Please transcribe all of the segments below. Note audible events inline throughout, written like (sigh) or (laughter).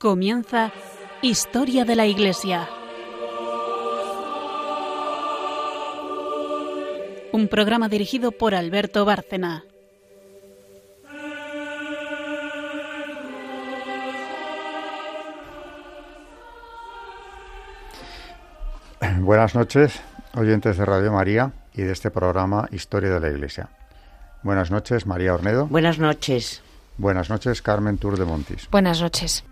Comienza Historia de la Iglesia. Un programa dirigido por Alberto Bárcena. Buenas noches, oyentes de Radio María y de este programa Historia de la Iglesia. Buenas noches, María Ornedo. Buenas noches. Buenas noches, Carmen Tour de Montis. Buenas noches.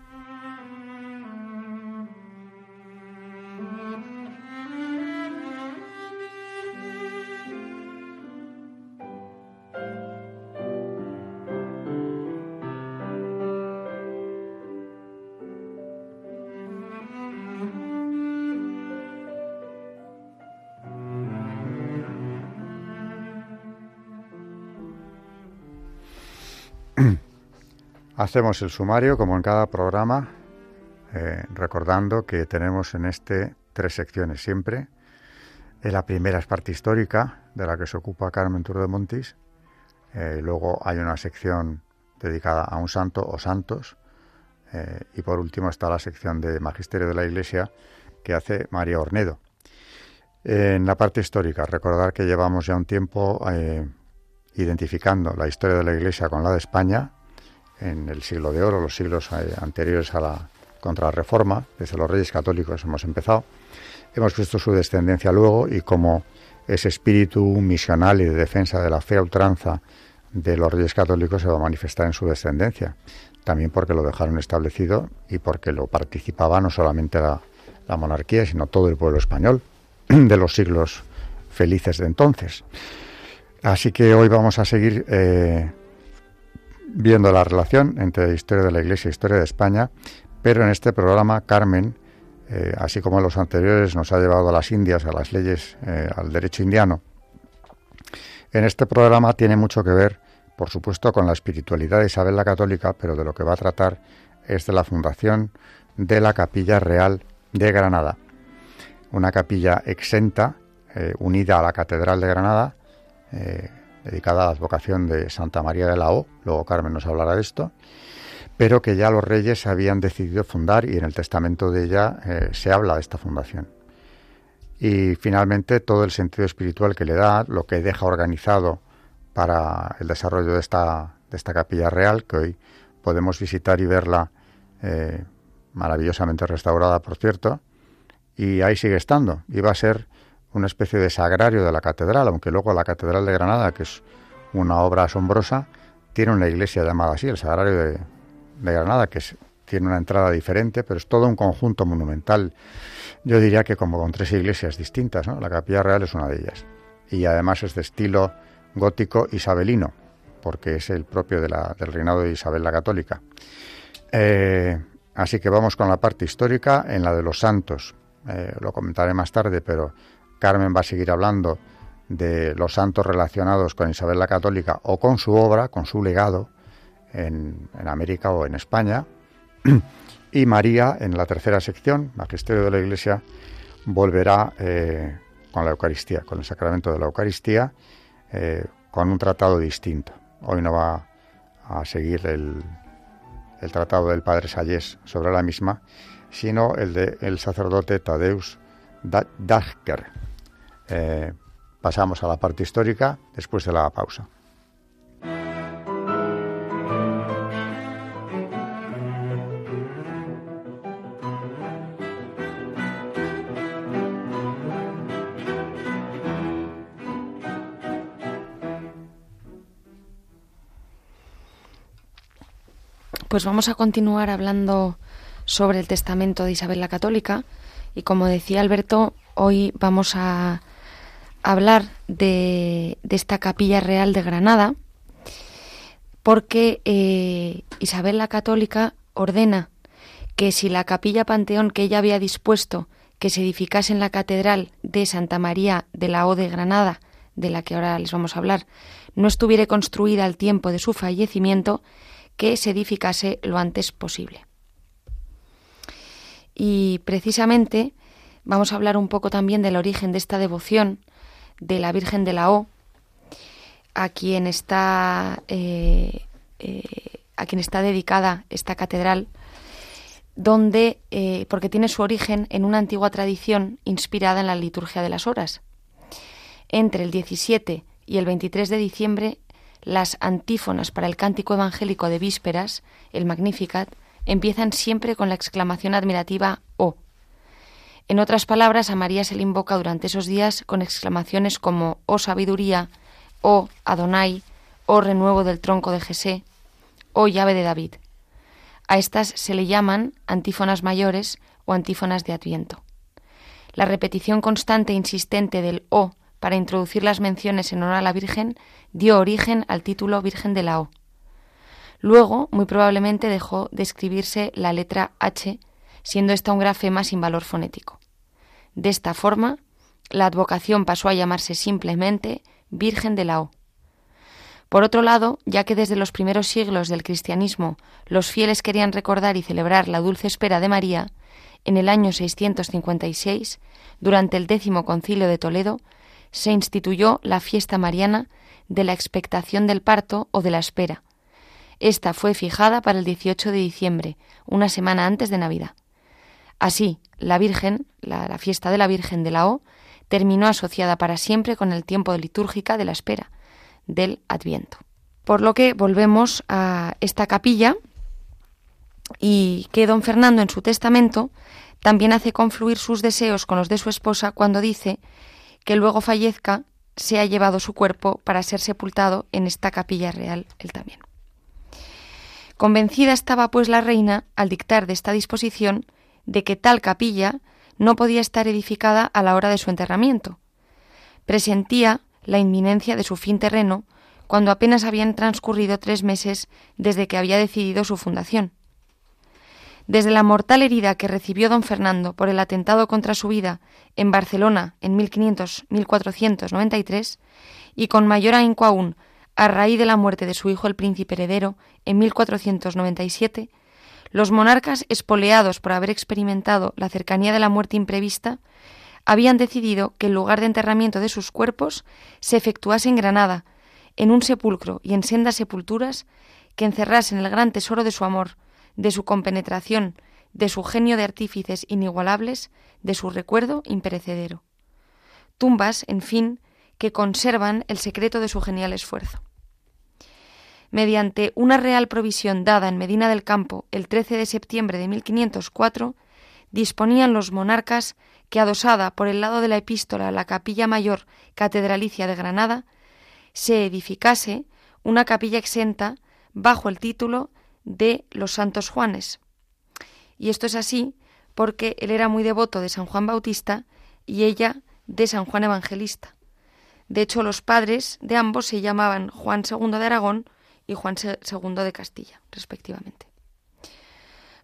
Hacemos el sumario, como en cada programa, eh, recordando que tenemos en este tres secciones siempre. Eh, la primera es parte histórica, de la que se ocupa Carmen Tour de Montis. Eh, luego hay una sección dedicada a un santo o santos. y por último está la sección de Magisterio de la Iglesia que hace María Ornedo. En la parte histórica, recordar que llevamos ya un tiempo identificando la historia de la Iglesia con la de España, en el siglo de oro, los siglos eh, anteriores a la contrarreforma, desde los reyes católicos hemos empezado. Hemos visto su descendencia luego y cómo ese espíritu misional y de defensa de la fe a ultranza de los reyes católicos se va a manifestar en su descendencia. También porque lo dejaron establecido y porque lo participaba no solamente la, monarquía, sino todo el pueblo español (clears throat) de los siglos felices de entonces. Así que hoy vamos a seguir eh, viendo la relación entre historia de la Iglesia e historia de España, pero en este programa Carmen, eh, así como en los anteriores, nos ha llevado a las Indias, a las leyes, eh, al derecho indiano. En este programa tiene mucho que ver, por supuesto, con la espiritualidad de Isabel la Católica, pero de lo que va a tratar es de la fundación de la Capilla Real de Granada, una capilla exenta, eh, unida a la Catedral de Granada, dedicada a la advocación de Santa María de la O, luego Carmen nos hablará de esto, pero que ya los reyes habían decidido fundar y en el testamento de ella eh, se habla de esta fundación. Y finalmente todo el sentido espiritual que le da, lo que deja organizado para el desarrollo de esta, de esta capilla real, que hoy podemos visitar y verla eh, maravillosamente restaurada, por cierto, y ahí sigue estando. Y va a ser una especie de sagrario de la catedral, aunque luego la Catedral de Granada, que es una obra asombrosa, tiene una iglesia llamada así, el Sagrario de, Granada, que tiene una entrada diferente, pero es todo un conjunto monumental. Yo diría que como con tres iglesias distintas, ¿no? La Capilla Real es una de ellas. Y además es de estilo gótico isabelino, porque es el propio de la, del reinado de Isabel la Católica. Eh, así que vamos con la parte histórica en la de los santos. Eh, lo comentaré más tarde, pero Carmen va a seguir hablando de los santos relacionados con Isabel la Católica o con su obra, con su legado en, América o en España. (clears throat) Y María, en la tercera sección, Magisterio de la Iglesia, volverá eh, con la Eucaristía, con el sacramento de la Eucaristía, eh, con un tratado distinto. Hoy no va a seguir el, tratado del Padre Sayés sobre la misma, sino el del sacerdote Tadeus Dachker, eh, pasamos a la parte histórica después de la pausa. Pues vamos a continuar hablando sobre el testamento de Isabel la Católica y como decía Alberto, hoy vamos a hablar de, esta capilla real de Granada, porque eh, Isabel la Católica ordena que si la capilla Panteón que ella había dispuesto que se edificase en la catedral de Santa María de la O de Granada, de la que ahora les vamos a hablar, no estuviera construida al tiempo de su fallecimiento, que se edificase lo antes posible. Y precisamente vamos a hablar un poco también del origen de esta devoción de la Virgen de la O, a quien está, eh, eh, a quien está dedicada esta catedral, donde, eh, porque tiene su origen en una antigua tradición inspirada en la liturgia de las horas. Entre el 17 y el 23 de diciembre, las antífonas para el cántico evangélico de vísperas, el Magnificat, empiezan siempre con la exclamación admirativa Oh. En otras palabras, a María se le invoca durante esos días con exclamaciones como Oh sabiduría, Oh Adonai, Oh renuevo del tronco de Jesé, Oh llave de David. A estas se le llaman antífonas mayores o antífonas de Adviento. La repetición constante e insistente del O para introducir las menciones en honor a la Virgen dio origen al título Virgen de la O. Luego, muy probablemente, dejó de escribirse la letra H, siendo esta un grafema sin valor fonético. De esta forma, la advocación pasó a llamarse simplemente Virgen de la O. Por otro lado, ya que desde los primeros siglos del cristianismo los fieles querían recordar y celebrar la dulce espera de María, en el año 656, durante el décimo concilio de Toledo, se instituyó la fiesta mariana de la expectación del parto o de la espera. Esta fue fijada para el 18 de diciembre, una semana antes de Navidad. Así, la Virgen, la, fiesta de la Virgen de la O, terminó asociada para siempre con el tiempo litúrgica de la espera, del Adviento. Por lo que volvemos a esta capilla y que don Fernando en su testamento también hace confluir sus deseos con los de su esposa cuando dice que luego fallezca se ha llevado su cuerpo para ser sepultado en esta capilla real él también. Convencida estaba pues la reina al dictar de esta disposición de que tal capilla no podía estar edificada a la hora de su enterramiento. Presentía la inminencia de su fin terreno cuando apenas habían transcurrido tres meses desde que había decidido su fundación. Desde la mortal herida que recibió don Fernando por el atentado contra su vida en Barcelona en 1500-1493 y con mayor ahínco aún a raíz de la muerte de su hijo el príncipe heredero en 1497, los monarcas espoleados por haber experimentado la cercanía de la muerte imprevista habían decidido que el lugar de enterramiento de sus cuerpos se efectuase en Granada, en un sepulcro y en sendas sepulturas que encerrasen el gran tesoro de su amor, de su compenetración, de su genio de artífices inigualables, de su recuerdo imperecedero. Tumbas, en fin, que conservan el secreto de su genial esfuerzo. Mediante una real provisión dada en Medina del Campo el 13 de septiembre de 1504, disponían los monarcas que adosada por el lado de la epístola la capilla mayor catedralicia de Granada, se edificase una capilla exenta bajo el título de los Santos Juanes. Y esto es así porque él era muy devoto de San Juan Bautista y ella de San Juan Evangelista. De hecho, los padres de ambos se llamaban Juan II de Aragón y Juan II de Castilla, respectivamente.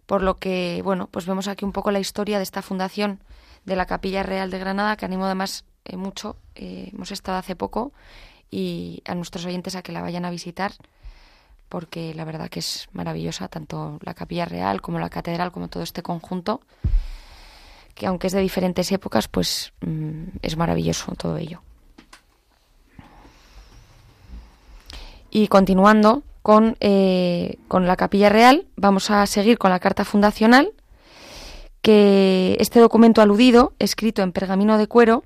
Por lo que, bueno, pues vemos aquí un poco la historia de esta fundación de la Capilla Real de Granada, que animo además eh, mucho. Eh, hemos estado hace poco y a nuestros oyentes a que la vayan a visitar porque la verdad que es maravillosa tanto la Capilla Real como la Catedral como todo este conjunto que aunque es de diferentes épocas pues mm, es maravilloso todo ello. Y continuando con, eh, con la Capilla Real, vamos a seguir con la carta fundacional que este documento aludido, escrito en pergamino de cuero,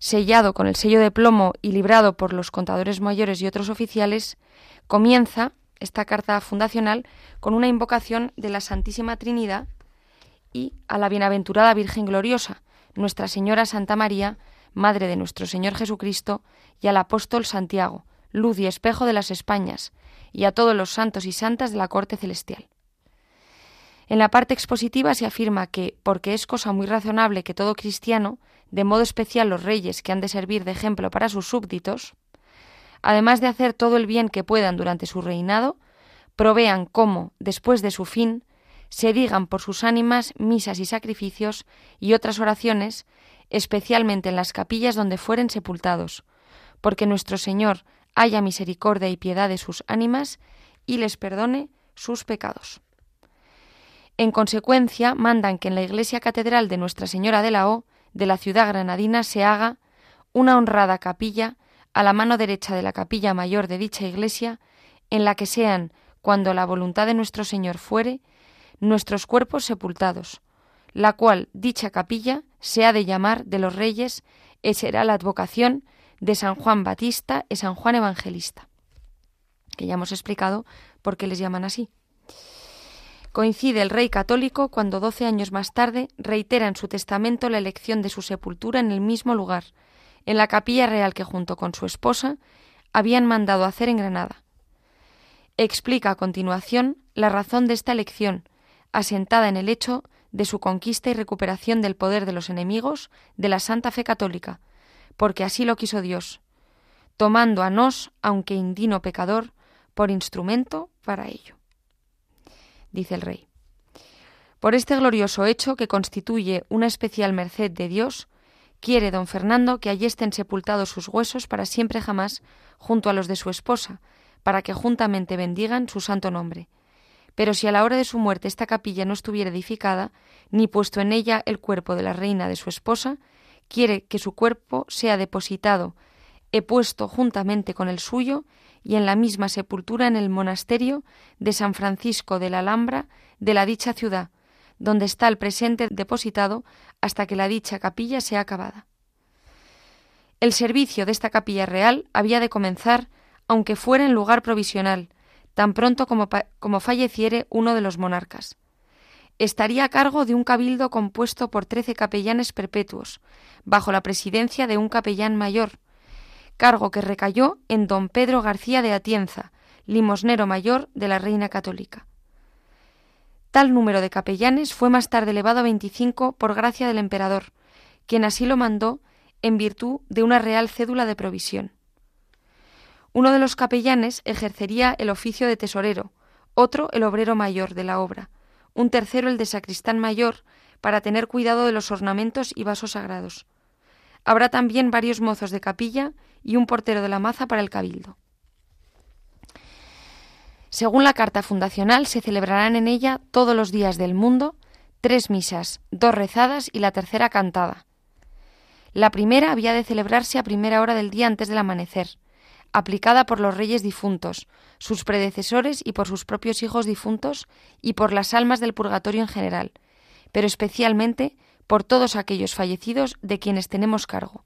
sellado con el sello de plomo y librado por los contadores mayores y otros oficiales, comienza esta carta fundacional con una invocación de la Santísima Trinidad y a la bienaventurada Virgen Gloriosa, Nuestra Señora Santa María, Madre de nuestro Señor Jesucristo, y al apóstol Santiago, luz y espejo de las Españas, y a todos los santos y santas de la corte celestial. En la parte expositiva se afirma que, porque es cosa muy razonable que todo cristiano, de modo especial los reyes que han de servir de ejemplo para sus súbditos, además de hacer todo el bien que puedan durante su reinado, provean cómo, después de su fin, se digan por sus ánimas misas y sacrificios y otras oraciones, especialmente en las capillas donde fueren sepultados, porque nuestro Señor haya misericordia y piedad de sus ánimas y les perdone sus pecados. En consecuencia, mandan que en la iglesia catedral de Nuestra Señora de la O, de la ciudad granadina, se haga una honrada capilla a la mano derecha de la capilla mayor de dicha iglesia, en la que sean, cuando la voluntad de nuestro Señor fuere, nuestros cuerpos sepultados, la cual dicha capilla se ha de llamar de los reyes y será la advocación de San Juan Batista y San Juan Evangelista, que ya hemos explicado por qué les llaman así. Coincide el rey católico cuando doce años más tarde reitera en su testamento la elección de su sepultura en el mismo lugar, en la capilla real que junto con su esposa habían mandado hacer en Granada. Explica a continuación la razón de esta elección, asentada en el hecho de su conquista y recuperación del poder de los enemigos de la Santa Fe Católica, porque así lo quiso Dios, tomando a nos, aunque indino pecador, por instrumento para ello dice el rey. Por este glorioso hecho que constituye una especial merced de Dios, quiere don Fernando que allí estén sepultados sus huesos para siempre jamás junto a los de su esposa, para que juntamente bendigan su santo nombre. Pero si a la hora de su muerte esta capilla no estuviera edificada, ni puesto en ella el cuerpo de la reina de su esposa, quiere que su cuerpo sea depositado, he puesto juntamente con el suyo y en la misma sepultura en el monasterio de San Francisco de la Alhambra de la dicha ciudad, donde está el presente depositado hasta que la dicha capilla sea acabada. El servicio de esta capilla real había de comenzar, aunque fuera en lugar provisional, tan pronto como, como falleciere uno de los monarcas. Estaría a cargo de un cabildo compuesto por trece capellanes perpetuos, bajo la presidencia de un capellán mayor, cargo que recayó en don Pedro García de Atienza, limosnero mayor de la Reina Católica. Tal número de capellanes fue más tarde elevado a veinticinco por gracia del emperador, quien así lo mandó en virtud de una real cédula de provisión. Uno de los capellanes ejercería el oficio de tesorero, otro el obrero mayor de la obra, un tercero el de sacristán mayor, para tener cuidado de los ornamentos y vasos sagrados. Habrá también varios mozos de capilla y un portero de la maza para el cabildo. Según la carta fundacional, se celebrarán en ella todos los días del mundo tres misas, dos rezadas y la tercera cantada. La primera había de celebrarse a primera hora del día antes del amanecer, aplicada por los reyes difuntos, sus predecesores y por sus propios hijos difuntos y por las almas del purgatorio en general, pero especialmente por todos aquellos fallecidos de quienes tenemos cargo.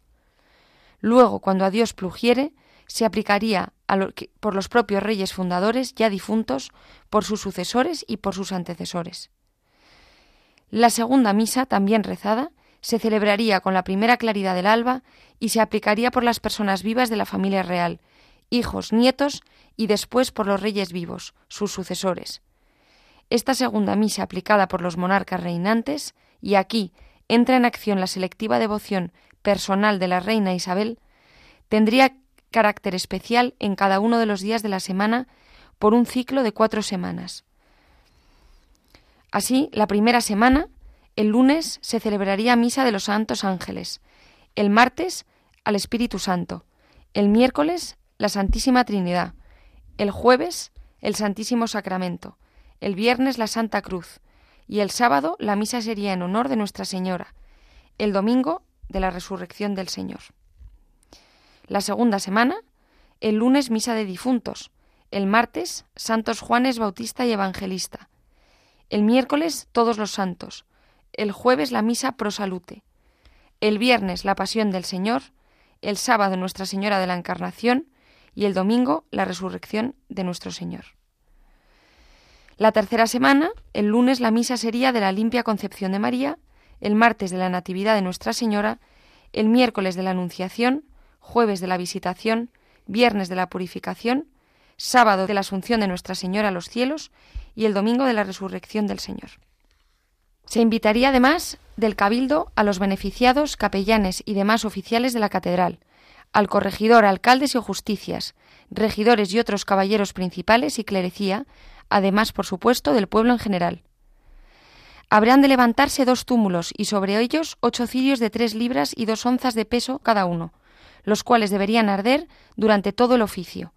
Luego, cuando a Dios plugiere, se aplicaría por los propios reyes fundadores ya difuntos, por sus sucesores y por sus antecesores. La segunda misa, también rezada, se celebraría con la primera claridad del alba y se aplicaría por las personas vivas de la familia real, hijos, nietos y después por los reyes vivos, sus sucesores. Esta segunda misa aplicada por los monarcas reinantes, y aquí entra en acción la selectiva devoción personal de la reina Isabel, tendría carácter especial en cada uno de los días de la semana por un ciclo de cuatro semanas. Así, la primera semana, el lunes se celebraría misa de los santos ángeles, el martes al Espíritu Santo, el miércoles la Santísima Trinidad, el jueves el Santísimo Sacramento, el viernes la Santa Cruz, y el sábado la misa sería en honor de Nuestra Señora, el domingo de la resurrección del Señor. La segunda semana, el lunes misa de difuntos, el martes santos Juanes Bautista y Evangelista, el miércoles todos los santos, el jueves la misa pro salute, el viernes la pasión del Señor, el sábado Nuestra Señora de la Encarnación y el domingo la resurrección de nuestro Señor. La tercera semana, el lunes la misa sería de la limpia concepción de María, el martes de la Natividad de Nuestra Señora, el miércoles de la Anunciación, jueves de la Visitación, viernes de la Purificación, sábado de la Asunción de Nuestra Señora a los cielos y el domingo de la Resurrección del Señor. Se invitaría además del Cabildo a los beneficiados, capellanes y demás oficiales de la Catedral, al corregidor, alcaldes y justicias, regidores y otros caballeros principales y clerecía, además, por supuesto, del pueblo en general. Habrán de levantarse dos túmulos y sobre ellos ocho cirios de tres libras y dos onzas de peso cada uno, los cuales deberían arder durante todo el oficio.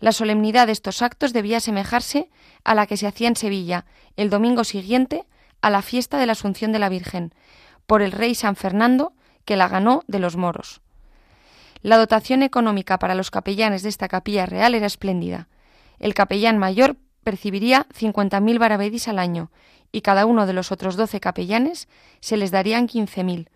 La solemnidad de estos actos debía asemejarse a la que se hacía en Sevilla el domingo siguiente a la fiesta de la Asunción de la Virgen, por el rey San Fernando, que la ganó de los moros. La dotación económica para los capellanes de esta capilla real era espléndida. El capellán mayor percibiría 50.000 baravedis al año y cada uno de los otros doce capellanes se les darían 15.000.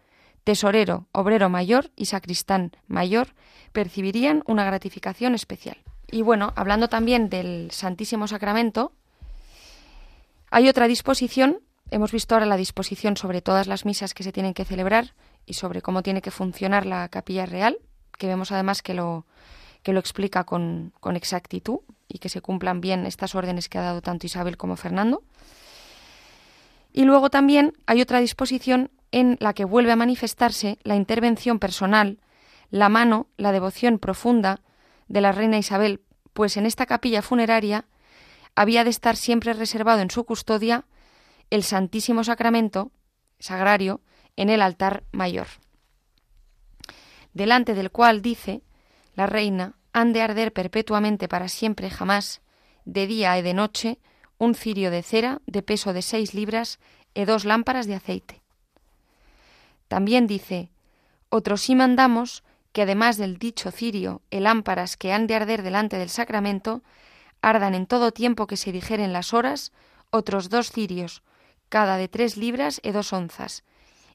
Tesorero, obrero mayor y sacristán mayor percibirían una gratificación especial. Y bueno, hablando también del Santísimo Sacramento, hay otra disposición, hemos visto ahora la disposición sobre todas las misas que se tienen que celebrar y sobre cómo tiene que funcionar la capilla real, que vemos además que lo, que lo explica con, con exactitud y que se cumplan bien estas órdenes que ha dado tanto Isabel como Fernando. Y luego también hay otra disposición en la que vuelve a manifestarse la intervención personal, la mano, la devoción profunda de la reina Isabel, pues en esta capilla funeraria había de estar siempre reservado en su custodia el Santísimo Sacramento sagrario en el altar mayor, delante del cual dice la reina han de arder perpetuamente para siempre jamás, de día y de noche, un cirio de cera de peso de seis libras y dos lámparas de aceite. También dice, otros sí mandamos que además del dicho cirio y lámparas que han de arder delante del sacramento, ardan en todo tiempo que se dijeren las horas otros dos cirios, cada de tres libras y dos onzas,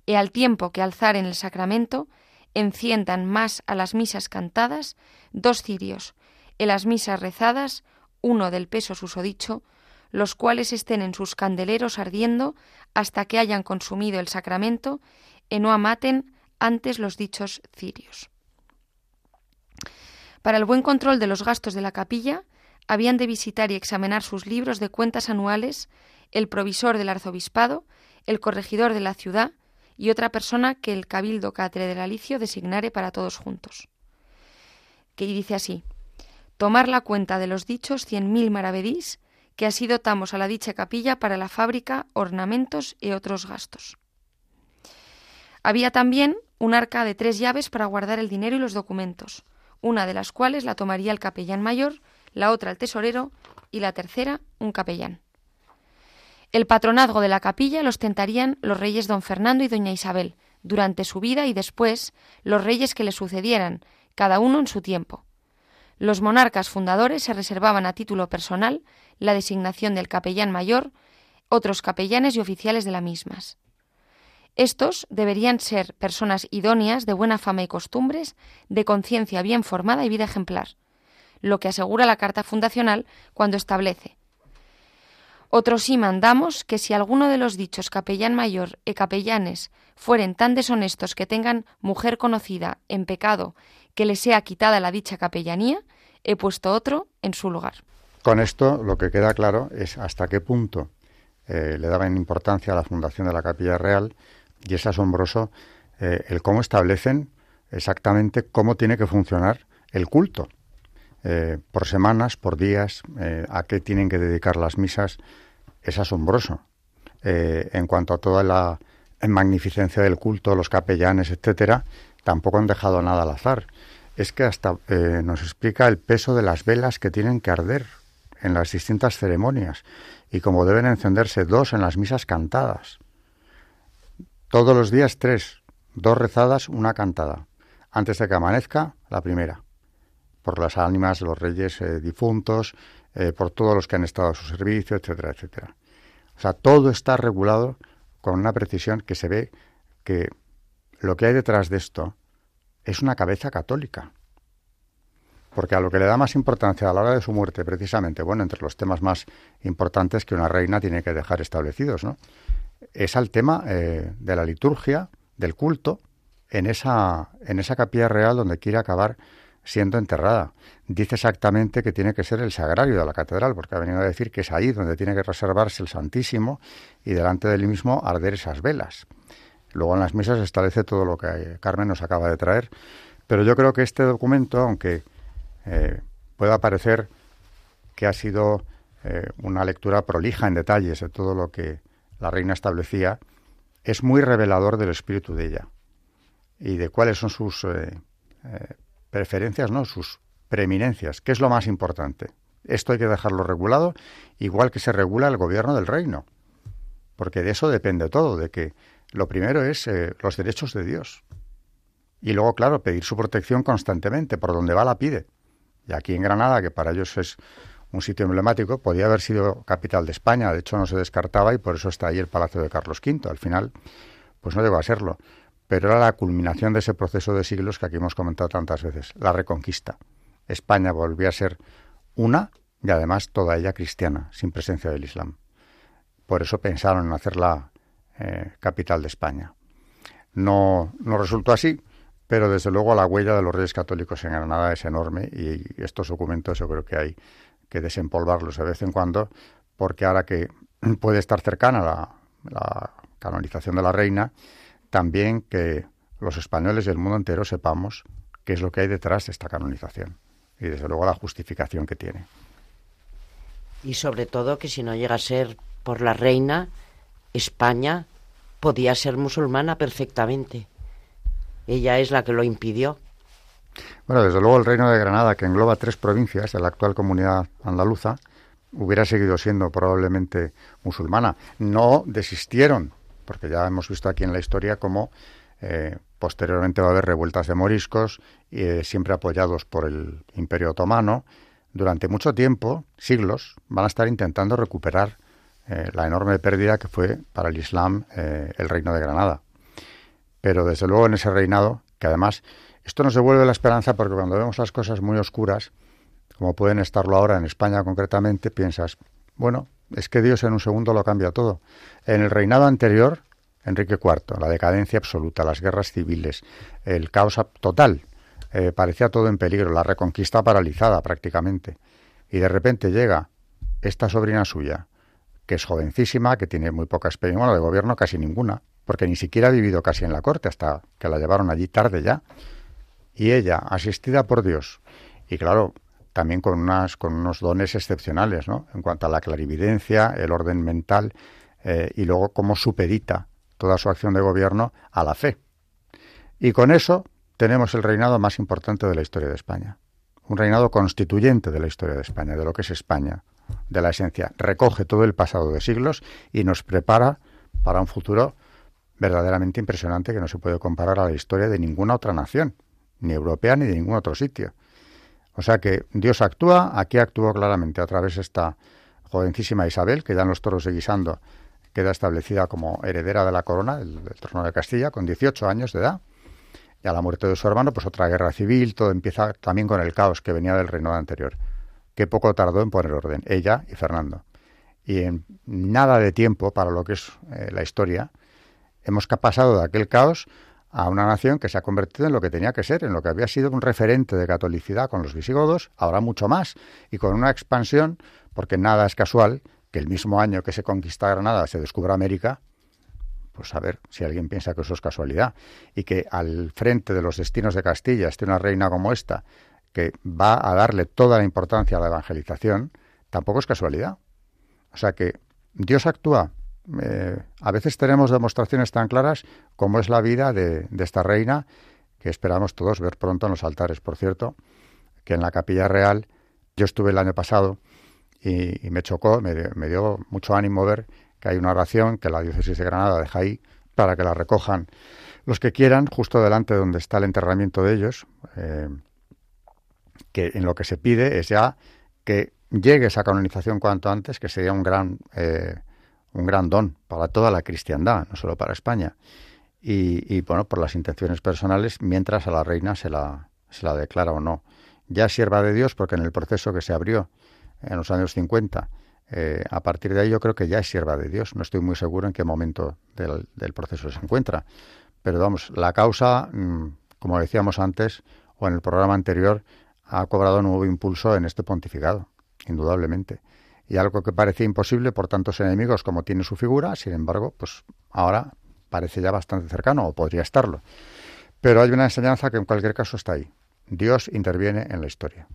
y al tiempo que alzar en el sacramento, enciendan más a las misas cantadas dos cirios, y las misas rezadas, uno del peso susodicho, los cuales estén en sus candeleros ardiendo hasta que hayan consumido el sacramento, y no amaten antes los dichos cirios. Para el buen control de los gastos de la capilla, habían de visitar y examinar sus libros de cuentas anuales el provisor del arzobispado, el corregidor de la ciudad y otra persona que el cabildo alicio designare para todos juntos. Que dice así: tomar la cuenta de los dichos cien mil maravedís que así dotamos a la dicha capilla para la fábrica, ornamentos y otros gastos. Había también un arca de tres llaves para guardar el dinero y los documentos, una de las cuales la tomaría el capellán mayor, la otra el tesorero y la tercera un capellán. El patronazgo de la capilla lo ostentarían los reyes don Fernando y doña Isabel, durante su vida y después los reyes que le sucedieran, cada uno en su tiempo. Los monarcas fundadores se reservaban a título personal la designación del capellán mayor, otros capellanes y oficiales de las mismas. Estos deberían ser personas idóneas, de buena fama y costumbres, de conciencia bien formada y vida ejemplar, lo que asegura la Carta Fundacional cuando establece otros sí mandamos que si alguno de los dichos capellán mayor e capellanes fueren tan deshonestos que tengan mujer conocida en pecado que le sea quitada la dicha capellanía, he puesto otro en su lugar. Con esto lo que queda claro es hasta qué punto eh, le daban importancia a la fundación de la Capilla Real y es asombroso eh, el cómo establecen exactamente cómo tiene que funcionar el culto. Eh, por semanas, por días, a qué tienen que dedicar las misas, es asombroso. Eh, en cuanto a toda la magnificencia del culto, los capellanes, etcétera, tampoco han dejado nada al azar. Es que hasta eh, nos explica el peso de las velas que tienen que arder en las distintas ceremonias y cómo deben encenderse dos en las misas cantadas. Todos los días tres, dos rezadas, una cantada. Antes de que amanezca, la primera. Por las ánimas de los reyes eh, difuntos, eh, por todos los que han estado a su servicio, etcétera, etcétera. O sea, todo está regulado con una precisión que se ve que lo que hay detrás de esto es una cabeza católica. Porque a lo que le da más importancia a la hora de su muerte, precisamente, bueno, entre los temas más importantes que una reina tiene que dejar establecidos, ¿no? Es al tema eh, de la liturgia, del culto, en esa, en esa capilla real donde quiere acabar siendo enterrada. Dice exactamente que tiene que ser el sagrario de la catedral, porque ha venido a decir que es ahí donde tiene que reservarse el Santísimo y delante del mismo arder esas velas. Luego en las misas establece todo lo que Carmen nos acaba de traer. Pero yo creo que este documento, aunque eh, pueda parecer que ha sido eh, una lectura prolija en detalles de todo lo que la reina establecía, es muy revelador del espíritu de ella y de cuáles son sus eh, preferencias, no, sus preeminencias, que es lo más importante. Esto hay que dejarlo regulado, igual que se regula el gobierno del reino, porque de eso depende todo, de que lo primero es eh, los derechos de Dios. Y luego, claro, pedir su protección constantemente, por donde va la pide. Y aquí en Granada, que para ellos es un sitio emblemático, podía haber sido capital de España, de hecho no se descartaba y por eso está ahí el Palacio de Carlos V. Al final, pues no llegó a serlo, pero era la culminación de ese proceso de siglos que aquí hemos comentado tantas veces, la reconquista. España volvía a ser una y además toda ella cristiana, sin presencia del Islam. Por eso pensaron en hacerla eh, capital de España. No, no resultó así, pero desde luego la huella de los reyes católicos en Granada es enorme y estos documentos yo creo que hay que desempolvarlos de vez en cuando, porque ahora que puede estar cercana la, canonización de la reina, también que los españoles y el mundo entero sepamos qué es lo que hay detrás de esta canonización y desde luego la justificación que tiene. Y sobre todo que si no llega a ser por la reina, España podía ser musulmana perfectamente. Ella es la que lo impidió. Bueno, desde luego el Reino de Granada, que engloba tres provincias de la actual comunidad andaluza, hubiera seguido siendo probablemente musulmana. No desistieron, porque ya hemos visto aquí en la historia cómo eh, posteriormente va a haber revueltas de moriscos, eh, siempre apoyados por el Imperio Otomano. Durante mucho tiempo, siglos, van a estar intentando recuperar eh, la enorme pérdida que fue para el Islam el Reino de Granada. Pero desde luego en ese reinado, que además esto nos devuelve la esperanza porque cuando vemos las cosas muy oscuras, como pueden estarlo ahora en España concretamente, piensas, bueno, es que Dios en un segundo lo cambia todo. En el reinado anterior, Enrique IV, la decadencia absoluta, las guerras civiles, el caos total, eh, parecía todo en peligro, la reconquista paralizada prácticamente. Y de repente llega esta sobrina suya, que es jovencísima, que tiene muy poca experiencia, bueno, de gobierno casi ninguna, porque ni siquiera ha vivido casi en la corte hasta que la llevaron allí tarde ya y ella, asistida por Dios, y claro, también con, unas, con unos dones excepcionales, ¿no? En cuanto a la clarividencia, el orden mental, eh, y luego cómo supedita toda su acción de gobierno a la fe. Y con eso tenemos el reinado más importante de la historia de España. Un reinado constituyente de la historia de España, de lo que es España, de la esencia. Recoge todo el pasado de siglos y nos prepara para un futuro verdaderamente impresionante que no se puede comparar a la historia de ninguna otra nación ni europea ni de ningún otro sitio. O sea que Dios actúa, aquí actuó claramente a través de esta jovencísima Isabel, que ya en los toros de Guisando queda establecida como heredera de la corona, del, trono de Castilla, con 18 años de edad. Y a la muerte de su hermano, pues otra guerra civil, todo empieza también con el caos que venía del reinado anterior, que poco tardó en poner orden, ella y Fernando. Y en nada de tiempo, para lo que es eh, la historia, hemos pasado de aquel caos a una nación que se ha convertido en lo que tenía que ser, en lo que había sido un referente de catolicidad con los visigodos, ahora mucho más, y con una expansión, porque nada es casual que el mismo año que se conquista Granada se descubra América, pues a ver si alguien piensa que eso es casualidad, y que al frente de los destinos de Castilla esté una reina como esta, que va a darle toda la importancia a la evangelización, tampoco es casualidad. O sea que Dios actúa eh, a veces tenemos demostraciones tan claras como es la vida de, esta reina, que esperamos todos ver pronto en los altares. Por cierto, que en la capilla real yo estuve el año pasado y, me chocó, me, dio mucho ánimo ver que hay una oración que la diócesis de Granada deja ahí para que la recojan los que quieran, justo delante de donde está el enterramiento de ellos, eh, que en lo que se pide es ya que llegue esa canonización cuanto antes, que sería un gran eh, un gran don para toda la cristiandad, no solo para España. Y, bueno, por las intenciones personales, mientras a la reina se la, se la declara o no. Ya sierva de Dios, porque en el proceso que se abrió en los años 50, eh, a partir de ahí yo creo que ya es sierva de Dios. No estoy muy seguro en qué momento del, del proceso se encuentra. Pero vamos, la causa, mm, como decíamos antes, o en el programa anterior, ha cobrado nuevo impulso en este pontificado, indudablemente y algo que parecía imposible por tantos enemigos como tiene su figura, sin embargo, pues ahora parece ya bastante cercano o podría estarlo. Pero hay una enseñanza que en cualquier caso está ahí. Dios interviene en la historia.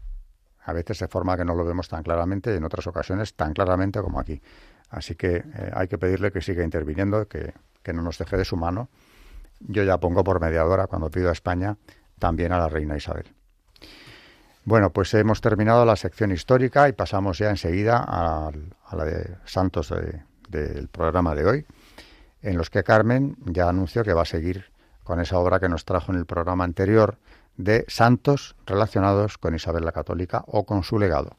A veces de forma que no lo vemos tan claramente y en otras ocasiones tan claramente como aquí. Así que eh, hay que pedirle que siga interviniendo, que, que no nos deje de su mano. Yo ya pongo por mediadora cuando pido a España también a la reina Isabel. Bueno, pues hemos terminado la sección histórica y pasamos ya enseguida a, la de santos del programa de hoy, en los que Carmen ya anunció que va a seguir con esa obra que nos trajo en el programa anterior de santos relacionados con Isabel la Católica o con su legado.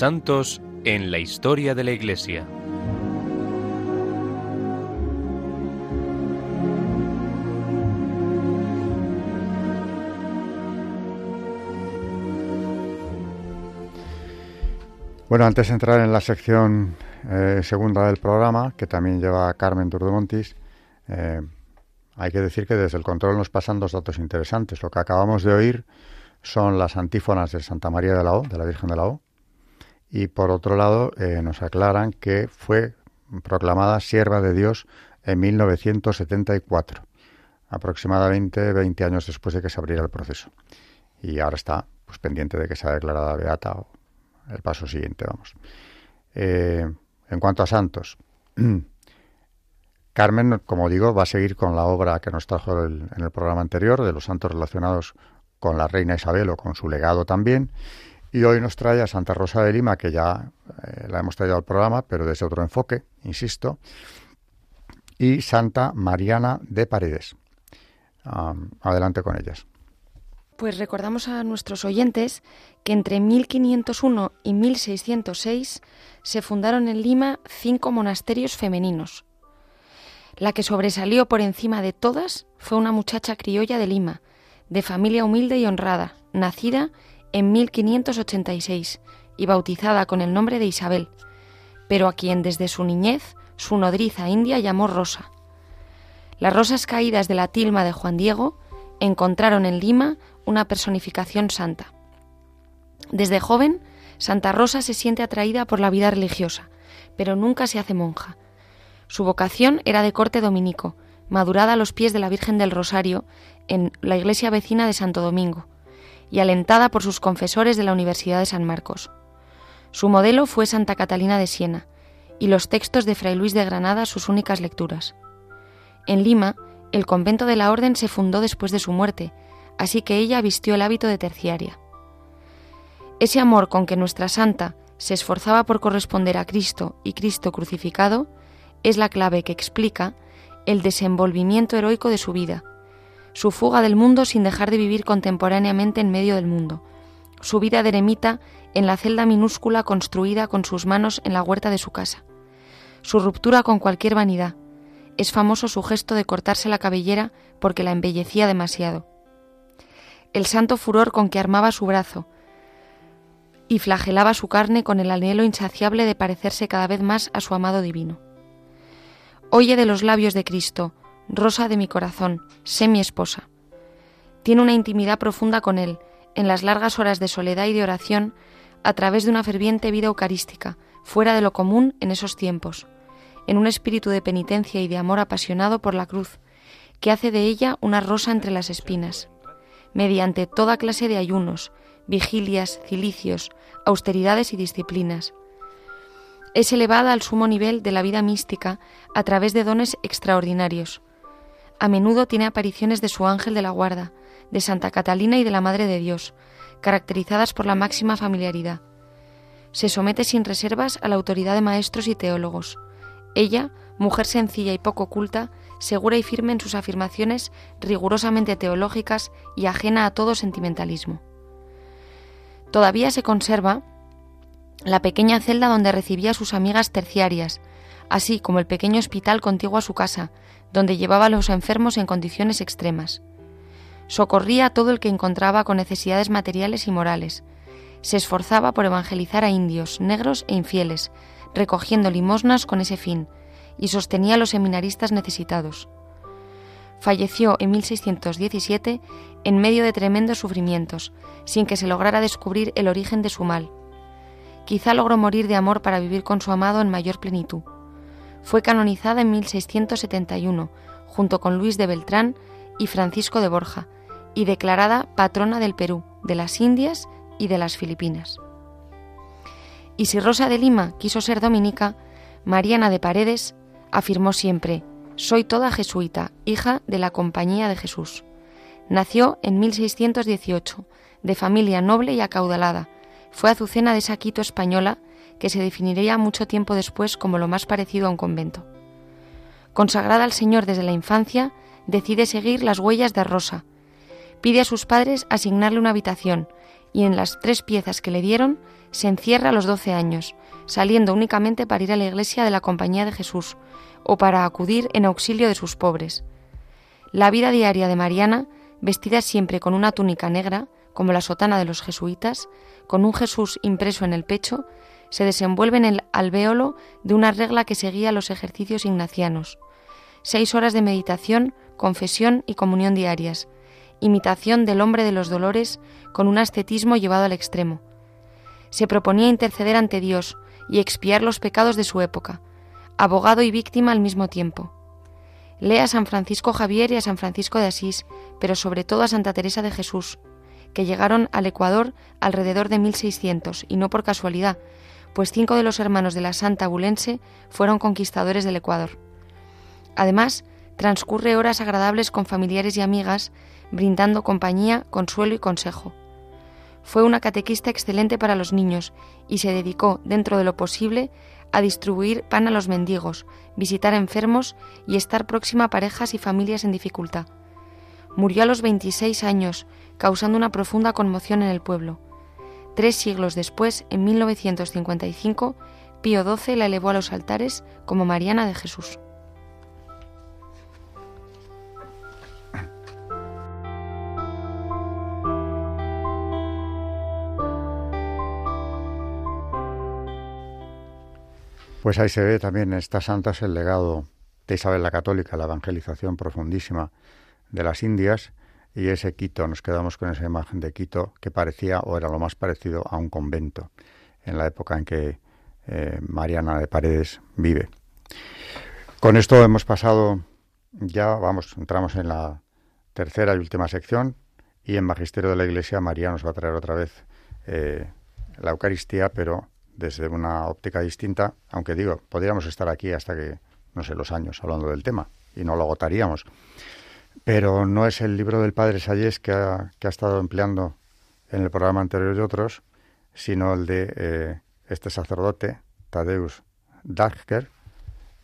Santos en la historia de la Iglesia. Bueno, antes de entrar en la sección eh, segunda del programa, que también lleva Carmen Turdemontis, eh, hay que decir que desde el control nos pasan dos datos interesantes. Lo que acabamos de oír son las antífonas de Santa María de la O, de la Virgen de la O, y por otro lado eh, nos aclaran que fue proclamada sierva de Dios en 1974, aproximadamente 20 años después de que se abriera el proceso. Y ahora está pues pendiente de que sea declarada beata o el paso siguiente, vamos. Eh, en cuanto a santos, (clears throat) Carmen, como digo, va a seguir con la obra que nos trajo en el programa anterior de los santos relacionados con la reina Isabel o con su legado también y hoy nos trae a Santa Rosa de Lima, que ya eh, la hemos traído al programa, pero desde otro enfoque, insisto, y Santa Mariana de Paredes. adelante con ellas. Pues recordamos a nuestros oyentes que entre 1501 y 1606 se fundaron en Lima cinco monasterios femeninos. La que sobresalió por encima de todas fue una muchacha criolla de Lima, de familia humilde y honrada, nacida en 1586 y bautizada con el nombre de Isabel, pero a quien desde su niñez su nodriza india llamó Rosa. Las rosas caídas de la tilma de Juan Diego encontraron en Lima una personificación santa. Desde joven, Santa Rosa se siente atraída por la vida religiosa, pero nunca se hace monja. Su vocación era de corte dominico, madurada a los pies de la Virgen del Rosario en la iglesia vecina de Santo Domingo, y alentada por sus confesores de la Universidad de San Marcos. Su modelo fue Santa Catalina de Siena y los textos de Fray Luis de Granada sus únicas lecturas. En Lima, el convento de la Orden se fundó después de su muerte, así que ella vistió el hábito de terciaria. Ese amor con que nuestra santa se esforzaba por corresponder a Cristo y Cristo crucificado es la clave que explica el desenvolvimiento heroico de su vida, su fuga del mundo sin dejar de vivir contemporáneamente en medio del mundo, su vida de eremita en la celda minúscula construida con sus manos en la huerta de su casa, su ruptura con cualquier vanidad. Es famoso su gesto de cortarse la cabellera porque la embellecía demasiado. El santo furor con que armaba su brazo, y flagelaba su carne con el anhelo insaciable de parecerse cada vez más a su amado divino. Oye de los labios de Cristo, rosa de mi corazón, sé mi esposa. Tiene una intimidad profunda con Él, en las largas horas de soledad y de oración, a través de una ferviente vida eucarística, fuera de lo común en esos tiempos, en un espíritu de penitencia y de amor apasionado por la cruz, que hace de ella una rosa entre las espinas, mediante toda clase de ayunos, vigilias, cilicios, austeridades y disciplinas. Es elevada al sumo nivel de la vida mística a través de dones extraordinarios. A menudo tiene apariciones de su ángel de la guarda, de Santa Catalina y de la Madre de Dios, caracterizadas por la máxima familiaridad. Se somete sin reservas a la autoridad de maestros y teólogos. Ella, mujer sencilla y poco culta, segura y firme en sus afirmaciones rigurosamente teológicas y ajena a todo sentimentalismo. Todavía se conserva la pequeña celda donde recibía a sus amigas terciarias, así como el pequeño hospital contiguo a su casa, donde llevaba a los enfermos en condiciones extremas. Socorría a todo el que encontraba con necesidades materiales y morales. Se esforzaba por evangelizar a indios, negros e infieles, recogiendo limosnas con ese fin, y sostenía a los seminaristas necesitados. Falleció en 1617 en medio de tremendos sufrimientos, sin que se lograra descubrir el origen de su mal. Quizá logró morir de amor para vivir con su amado en mayor plenitud. Fue canonizada en 1671, junto con Luis de Beltrán y Francisco de Borja, y declarada patrona del Perú, de las Indias y de las Filipinas. Y si Rosa de Lima quiso ser dominica, Mariana de Paredes afirmó siempre, soy toda jesuita, hija de la Compañía de Jesús. Nació en 1618, de familia noble y acaudalada. Fue azucena de esa Quito española que se definiría mucho tiempo después como lo más parecido a un convento. Consagrada al Señor desde la infancia, decide seguir las huellas de Rosa. Pide a sus padres asignarle una habitación y en las tres piezas que le dieron se encierra a los doce años, saliendo únicamente para ir a la iglesia de la Compañía de Jesús o para acudir en auxilio de sus pobres. La vida diaria de Mariana, vestida siempre con una túnica negra, como la sotana de los jesuitas, con un Jesús impreso en el pecho, se desenvuelve en el alvéolo de una regla que seguía los ejercicios ignacianos. Seis horas de meditación, confesión y comunión diarias, imitación del hombre de los dolores con un ascetismo llevado al extremo. Se proponía interceder ante Dios y expiar los pecados de su época, abogado y víctima al mismo tiempo. Lee a San Francisco Javier y a San Francisco de Asís, pero sobre todo a Santa Teresa de Jesús, que llegaron al Ecuador alrededor de 1600, y no por casualidad, pues cinco de los hermanos de la Santa Abulense fueron conquistadores del Ecuador. Además, transcurre horas agradables con familiares y amigas, brindando compañía, consuelo y consejo. Fue una catequista excelente para los niños y se dedicó, dentro de lo posible, a distribuir pan a los mendigos, visitar enfermos y estar próxima a parejas y familias en dificultad. Murió a los 26 años, causando una profunda conmoción en el pueblo. Tres siglos después, en 1955, Pío XII la elevó a los altares como Mariana de Jesús. Pues ahí se ve también en estas santas el legado de Isabel la Católica, la evangelización profundísima de las Indias y ese Quito, nos quedamos con esa imagen de Quito que parecía o era lo más parecido a un convento en la época en que eh, Mariana de Paredes vive. Con esto hemos pasado ya, vamos, entramos en la tercera y última sección y en Magisterio de la Iglesia María nos va a traer otra vez eh, la Eucaristía, pero desde una óptica distinta, aunque digo, podríamos estar aquí hasta que, no sé, los años hablando del tema y no lo agotaríamos. Pero no es el libro del padre Sayes que ha, que ha estado empleando en el programa anterior y otros, sino el de eh, este sacerdote, Tadeusz Dachker,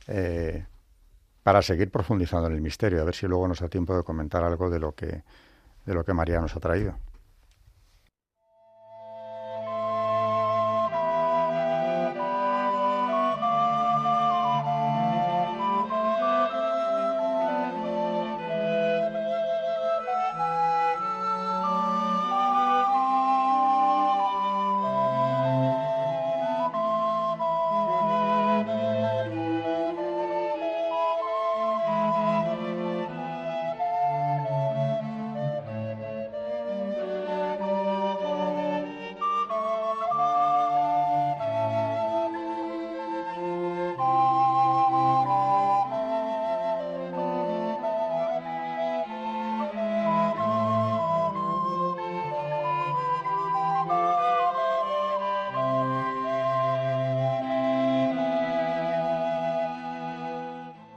eh, para seguir profundizando en el misterio, a ver si luego nos da tiempo de comentar algo de lo que, de lo que María nos ha traído.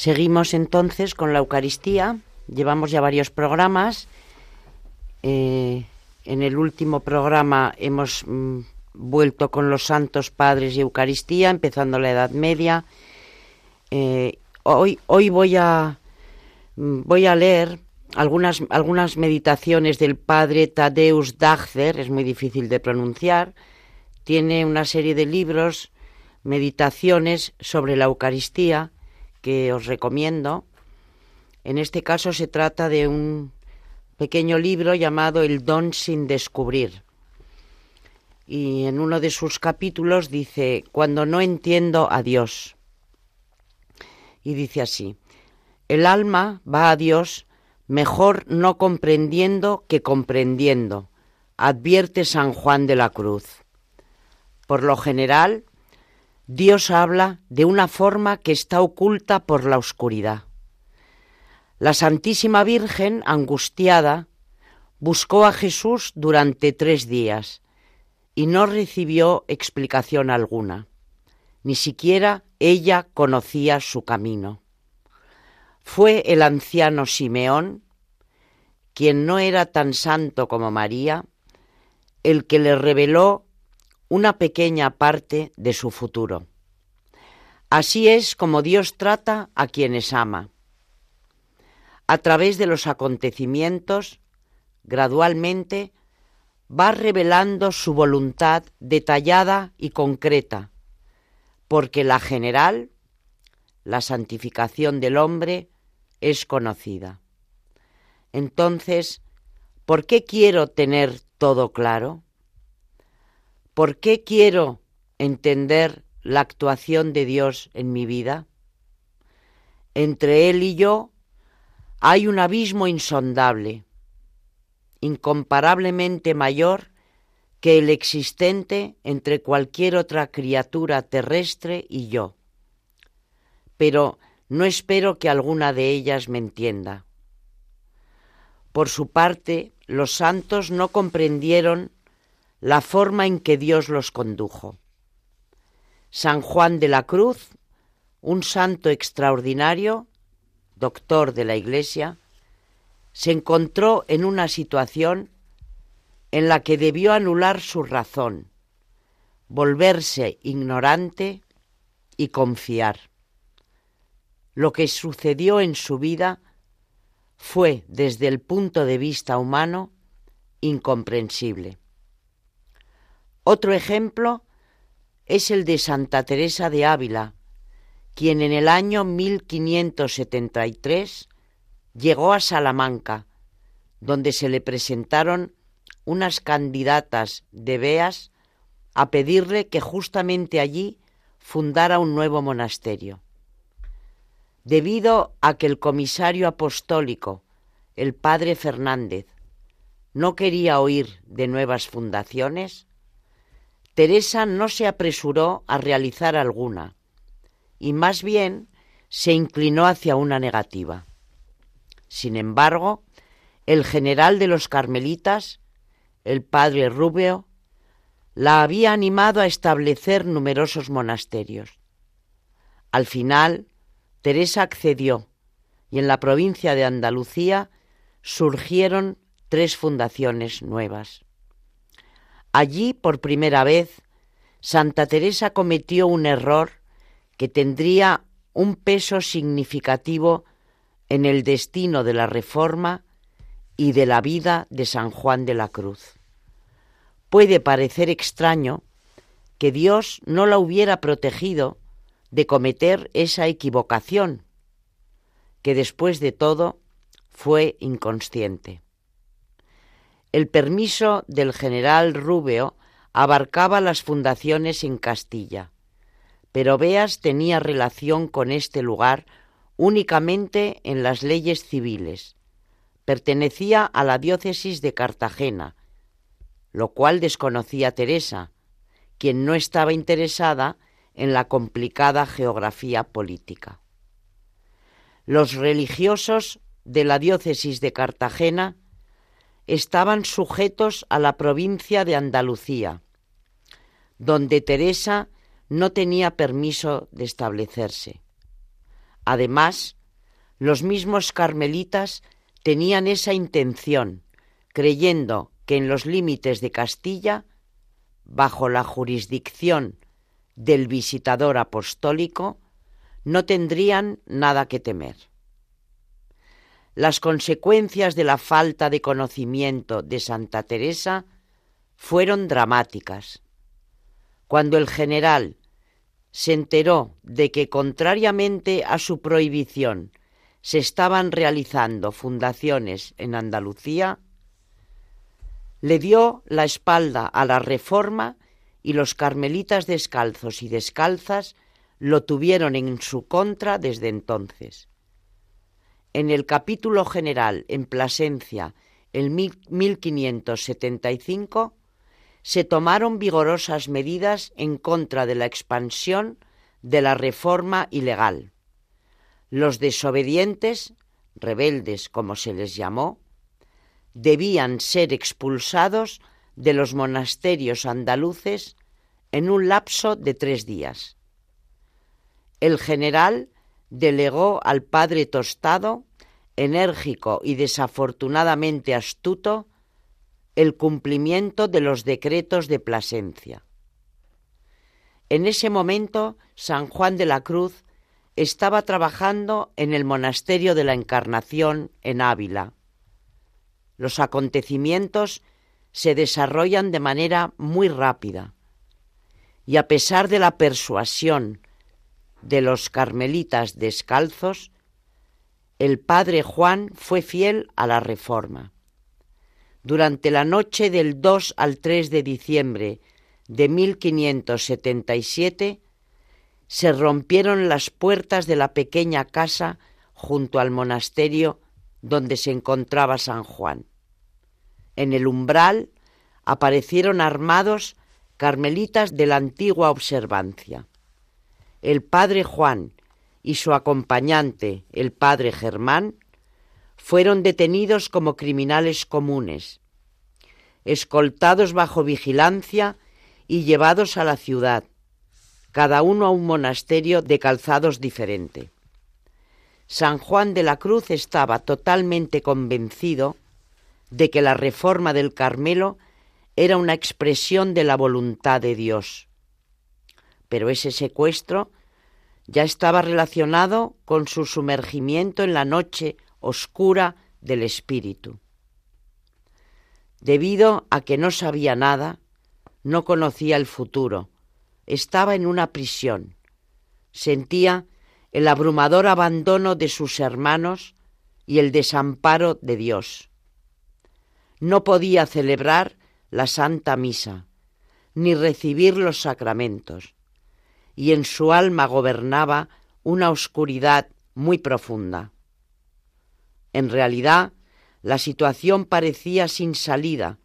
Seguimos entonces con la Eucaristía. Llevamos ya varios programas. Eh, en el último programa hemos mm, vuelto con los santos padres y Eucaristía, empezando la Edad Media. Eh, hoy, hoy voy a mm, voy a leer algunas, algunas meditaciones del padre Tadeusz Dachzer, es muy difícil de pronunciar. Tiene una serie de libros, meditaciones sobre la Eucaristía que os recomiendo. En este caso se trata de un pequeño libro llamado El don sin descubrir. Y en uno de sus capítulos dice, cuando no entiendo a Dios. Y dice así, el alma va a Dios mejor no comprendiendo que comprendiendo, advierte San Juan de la Cruz. Por lo general, Dios habla de una forma que está oculta por la oscuridad. La Santísima Virgen, angustiada, buscó a Jesús durante tres días y no recibió explicación alguna. Ni siquiera ella conocía su camino. Fue el anciano Simeón, quien no era tan santo como María, el que le reveló una pequeña parte de su futuro. Así es como Dios trata a quienes ama. A través de los acontecimientos, gradualmente, va revelando su voluntad detallada y concreta, porque la general, la santificación del hombre, es conocida. Entonces, ¿por qué quiero tener todo claro? ¿Por qué quiero entender la actuación de Dios en mi vida? Entre Él y yo hay un abismo insondable, incomparablemente mayor que el existente entre cualquier otra criatura terrestre y yo. Pero no espero que alguna de ellas me entienda. Por su parte, los santos no comprendieron la forma en que Dios los condujo. San Juan de la Cruz, un santo extraordinario, doctor de la Iglesia, se encontró en una situación en la que debió anular su razón, volverse ignorante y confiar. Lo que sucedió en su vida fue, desde el punto de vista humano, incomprensible. Otro ejemplo es el de Santa Teresa de Ávila, quien en el año 1573 llegó a Salamanca, donde se le presentaron unas candidatas de Beas a pedirle que justamente allí fundara un nuevo monasterio. Debido a que el comisario apostólico, el padre Fernández, no quería oír de nuevas fundaciones, Teresa no se apresuró a realizar alguna y más bien se inclinó hacia una negativa. Sin embargo, el general de los carmelitas, el padre Rubio, la había animado a establecer numerosos monasterios. Al final, Teresa accedió y en la provincia de Andalucía surgieron tres fundaciones nuevas. Allí, por primera vez, Santa Teresa cometió un error que tendría un peso significativo en el destino de la Reforma y de la vida de San Juan de la Cruz. Puede parecer extraño que Dios no la hubiera protegido de cometer esa equivocación, que después de todo fue inconsciente. El permiso del general Rubio abarcaba las fundaciones en Castilla, pero Beas tenía relación con este lugar únicamente en las leyes civiles. Pertenecía a la diócesis de Cartagena, lo cual desconocía Teresa, quien no estaba interesada en la complicada geografía política. Los religiosos de la diócesis de Cartagena estaban sujetos a la provincia de Andalucía, donde Teresa no tenía permiso de establecerse. Además, los mismos carmelitas tenían esa intención, creyendo que en los límites de Castilla, bajo la jurisdicción del visitador apostólico, no tendrían nada que temer. Las consecuencias de la falta de conocimiento de Santa Teresa fueron dramáticas. Cuando el general se enteró de que, contrariamente a su prohibición, se estaban realizando fundaciones en Andalucía, le dio la espalda a la reforma y los carmelitas descalzos y descalzas lo tuvieron en su contra desde entonces. En el capítulo general en Plasencia, en 1575, se tomaron vigorosas medidas en contra de la expansión de la reforma ilegal. Los desobedientes, rebeldes como se les llamó, debían ser expulsados de los monasterios andaluces en un lapso de tres días. El general delegó al padre Tostado, enérgico y desafortunadamente astuto, el cumplimiento de los decretos de Plasencia. En ese momento, San Juan de la Cruz estaba trabajando en el monasterio de la Encarnación en Ávila. Los acontecimientos se desarrollan de manera muy rápida y a pesar de la persuasión de los carmelitas descalzos, el padre Juan fue fiel a la reforma. Durante la noche del 2 al 3 de diciembre de 1577 se rompieron las puertas de la pequeña casa junto al monasterio donde se encontraba San Juan. En el umbral aparecieron armados carmelitas de la antigua observancia. El padre Juan y su acompañante, el padre Germán, fueron detenidos como criminales comunes, escoltados bajo vigilancia y llevados a la ciudad, cada uno a un monasterio de calzados diferente. San Juan de la Cruz estaba totalmente convencido de que la reforma del Carmelo era una expresión de la voluntad de Dios. Pero ese secuestro ya estaba relacionado con su sumergimiento en la noche oscura del espíritu. Debido a que no sabía nada, no conocía el futuro, estaba en una prisión, sentía el abrumador abandono de sus hermanos y el desamparo de Dios. No podía celebrar la Santa Misa, ni recibir los sacramentos, y en su alma gobernaba una oscuridad muy profunda. En realidad, la situación parecía sin salida,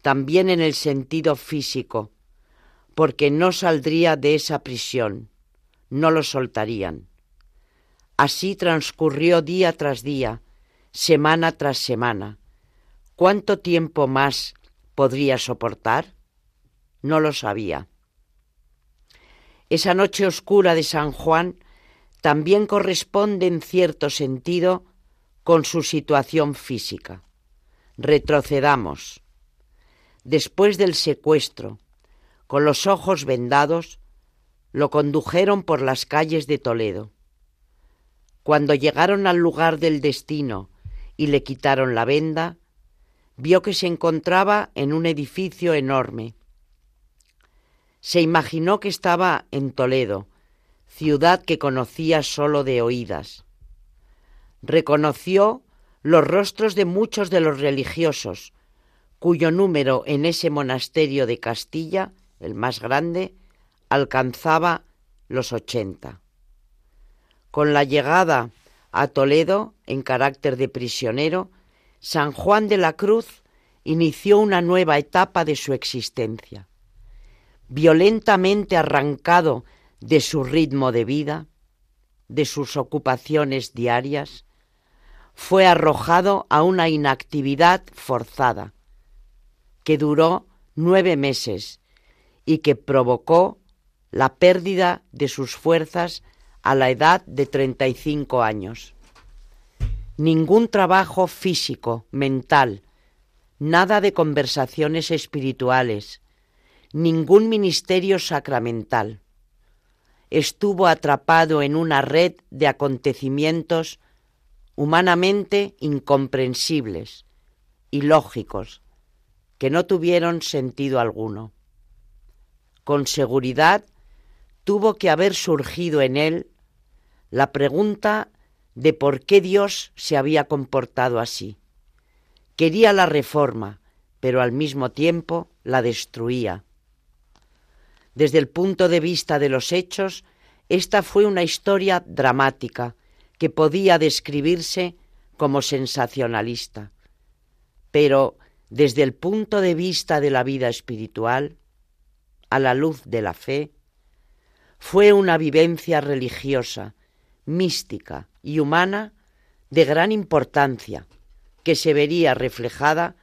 también en el sentido físico, porque no saldría de esa prisión, no lo soltarían. Así transcurrió día tras día, semana tras semana. ¿Cuánto tiempo más podría soportar? No lo sabía. Esa noche oscura de San Juan también corresponde en cierto sentido con su situación física. Retrocedamos. Después del secuestro, con los ojos vendados, lo condujeron por las calles de Toledo. Cuando llegaron al lugar del destino y le quitaron la venda, vio que se encontraba en un edificio enorme. Se imaginó que estaba en Toledo, ciudad que conocía sólo de oídas reconoció los rostros de muchos de los religiosos, cuyo número en ese monasterio de Castilla, el más grande, alcanzaba los ochenta. Con la llegada a Toledo, en carácter de prisionero, San Juan de la Cruz inició una nueva etapa de su existencia. Violentamente arrancado de su ritmo de vida, de sus ocupaciones diarias, fue arrojado a una inactividad forzada, que duró nueve meses y que provocó la pérdida de sus fuerzas a la edad de 35 años. Ningún trabajo físico, mental, nada de conversaciones espirituales, ningún ministerio sacramental. Estuvo atrapado en una red de acontecimientos humanamente incomprensibles, ilógicos, que no tuvieron sentido alguno. Con seguridad tuvo que haber surgido en él la pregunta de por qué Dios se había comportado así. Quería la reforma, pero al mismo tiempo la destruía. Desde el punto de vista de los hechos, esta fue una historia dramática que podía describirse como sensacionalista. Pero desde el punto de vista de la vida espiritual, a la luz de la fe, fue una vivencia religiosa, mística y humana de gran importancia que se vería reflejada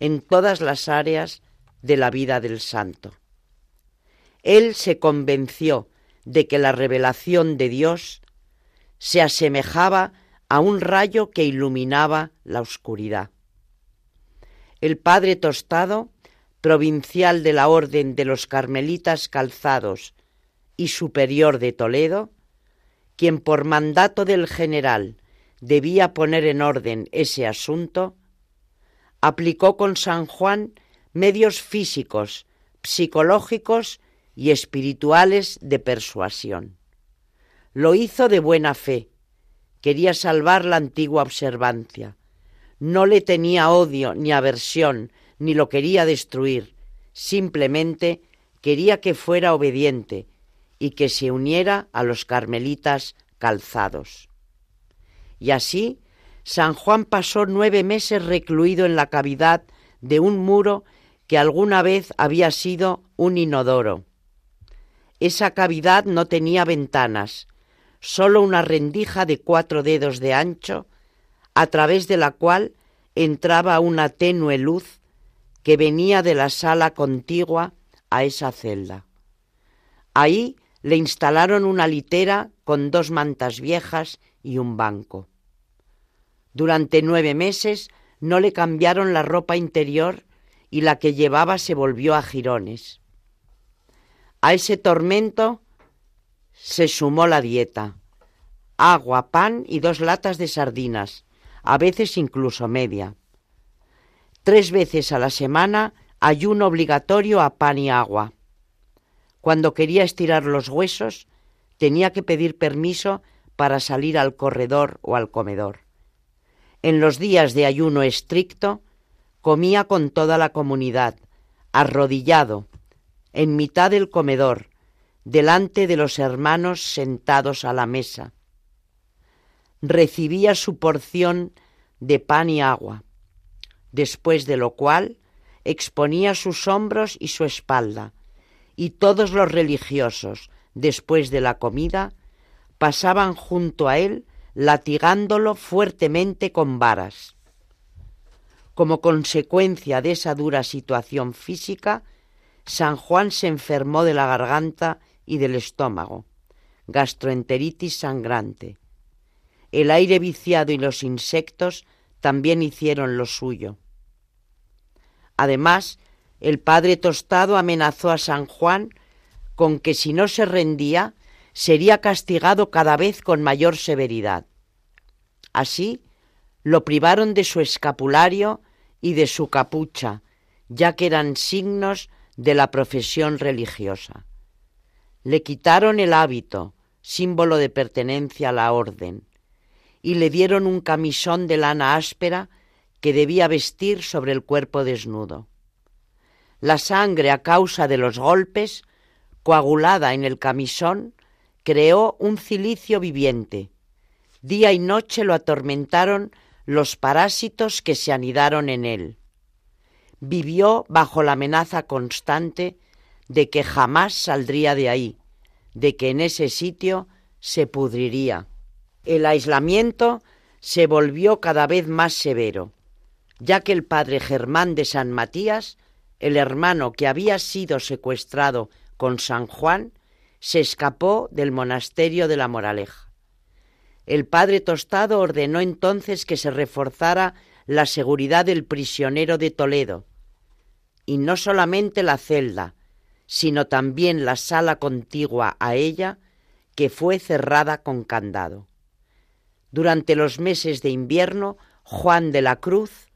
en todas las áreas de la vida del santo. Él se convenció de que la revelación de Dios se asemejaba a un rayo que iluminaba la oscuridad. El padre Tostado, provincial de la Orden de los Carmelitas Calzados y superior de Toledo, quien por mandato del general debía poner en orden ese asunto, aplicó con San Juan medios físicos, psicológicos y espirituales de persuasión. Lo hizo de buena fe, quería salvar la antigua observancia, no le tenía odio ni aversión, ni lo quería destruir, simplemente quería que fuera obediente y que se uniera a los carmelitas calzados. Y así, San Juan pasó nueve meses recluido en la cavidad de un muro que alguna vez había sido un inodoro. Esa cavidad no tenía ventanas, sólo una rendija de cuatro dedos de ancho, a través de la cual entraba una tenue luz que venía de la sala contigua a esa celda. Ahí le instalaron una litera con dos mantas viejas y un banco. Durante nueve meses no le cambiaron la ropa interior y la que llevaba se volvió a jirones. A ese tormento se sumó la dieta. Agua, pan y dos latas de sardinas, a veces incluso media. Tres veces a la semana ayuno obligatorio a pan y agua. Cuando quería estirar los huesos, tenía que pedir permiso para salir al corredor o al comedor. En los días de ayuno estricto, comía con toda la comunidad, arrodillado, en mitad del comedor, delante de los hermanos sentados a la mesa. Recibía su porción de pan y agua, después de lo cual exponía sus hombros y su espalda, y todos los religiosos, después de la comida, pasaban junto a él latigándolo fuertemente con varas. Como consecuencia de esa dura situación física, San Juan se enfermó de la garganta y del estómago, gastroenteritis sangrante. El aire viciado y los insectos también hicieron lo suyo. Además, el padre Tostado amenazó a San Juan con que si no se rendía, sería castigado cada vez con mayor severidad. Así, lo privaron de su escapulario y de su capucha, ya que eran signos de la profesión religiosa. Le quitaron el hábito, símbolo de pertenencia a la orden, y le dieron un camisón de lana áspera que debía vestir sobre el cuerpo desnudo. La sangre a causa de los golpes, coagulada en el camisón, creó un cilicio viviente. Día y noche lo atormentaron los parásitos que se anidaron en él. Vivió bajo la amenaza constante de que jamás saldría de ahí, de que en ese sitio se pudriría. El aislamiento se volvió cada vez más severo, ya que el padre Germán de San Matías, el hermano que había sido secuestrado con San Juan, se escapó del monasterio de la Moraleja. El padre Tostado ordenó entonces que se reforzara la seguridad del prisionero de Toledo, y no solamente la celda, sino también la sala contigua a ella, que fue cerrada con candado. Durante los meses de invierno, Juan de la Cruz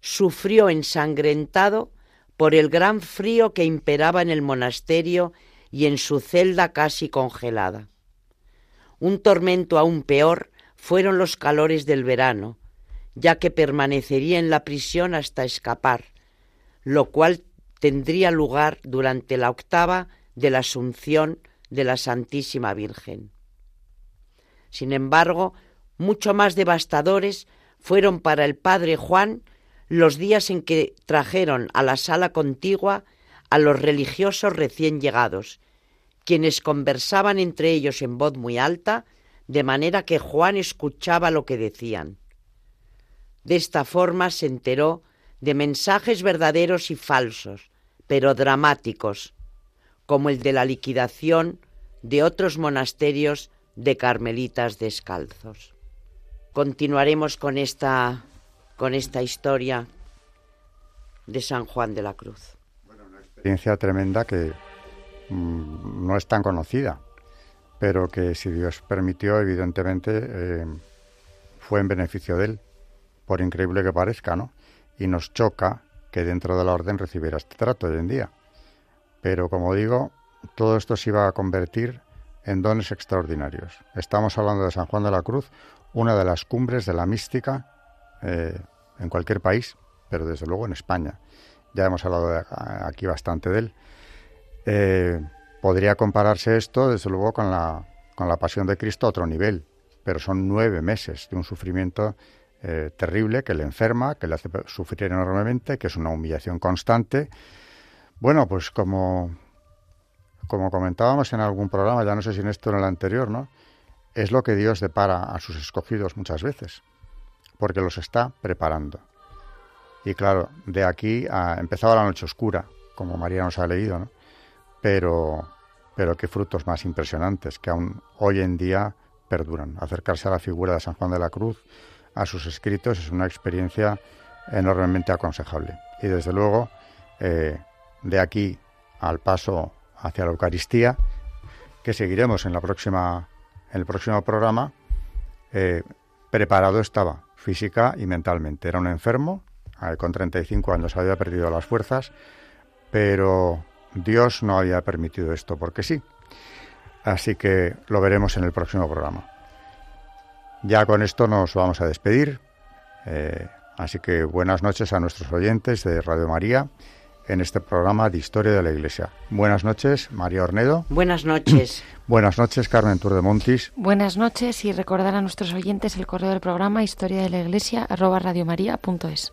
sufrió ensangrentado por el gran frío que imperaba en el monasterio y en su celda casi congelada. Un tormento aún peor fueron los calores del verano, ya que permanecería en la prisión hasta escapar, lo cual tendría lugar durante la octava de la Asunción de la Santísima Virgen. Sin embargo, mucho más devastadores fueron para el padre Juan los días en que trajeron a la sala contigua a los religiosos recién llegados, quienes conversaban entre ellos en voz muy alta, de manera que Juan escuchaba lo que decían. De esta forma se enteró de mensajes verdaderos y falsos, pero dramáticos, como el de la liquidación de otros monasterios de carmelitas descalzos. Continuaremos con esta, con esta historia de San Juan de la Cruz. Bueno, una experiencia tremenda que mm, no es tan conocida, pero que si Dios permitió, evidentemente, eh, fue en beneficio de él, por increíble que parezca, ¿no? Y nos choca que dentro de la orden recibiera este trato hoy en día. Pero como digo, todo esto se iba a convertir en dones extraordinarios. Estamos hablando de San Juan de la Cruz, una de las cumbres de la mística eh, en cualquier país, pero desde luego en España. Ya hemos hablado aquí bastante de él. Eh, podría compararse esto, desde luego, con la, con la pasión de Cristo a otro nivel, pero son nueve meses de un sufrimiento eh, terrible que le enferma, que le hace sufrir enormemente, que es una humillación constante. Bueno, pues como, como comentábamos en algún programa, ya no sé si en esto o en el anterior, ¿no? Es lo que Dios depara a sus escogidos muchas veces, porque los está preparando. Y claro, de aquí ha empezado la noche oscura, como María nos ha leído, ¿no? Pero, pero qué frutos más impresionantes que aún hoy en día perduran. Acercarse a la figura de San Juan de la Cruz, a sus escritos es una experiencia enormemente aconsejable. Y desde luego, eh, de aquí al paso hacia la Eucaristía, que seguiremos en, la próxima, en el próximo programa, eh, preparado estaba física y mentalmente. Era un enfermo, eh, con 35 años había perdido las fuerzas, pero Dios no había permitido esto porque sí. Así que lo veremos en el próximo programa. Ya con esto nos vamos a despedir. Eh, así que buenas noches a nuestros oyentes de Radio María en este programa de Historia de la Iglesia. Buenas noches, María Ornedo. Buenas noches. (clears throat) buenas noches, Carmen Tour de Montis. Buenas noches y recordar a nuestros oyentes el correo del programa historia de la iglesia arroba radiomaria.es.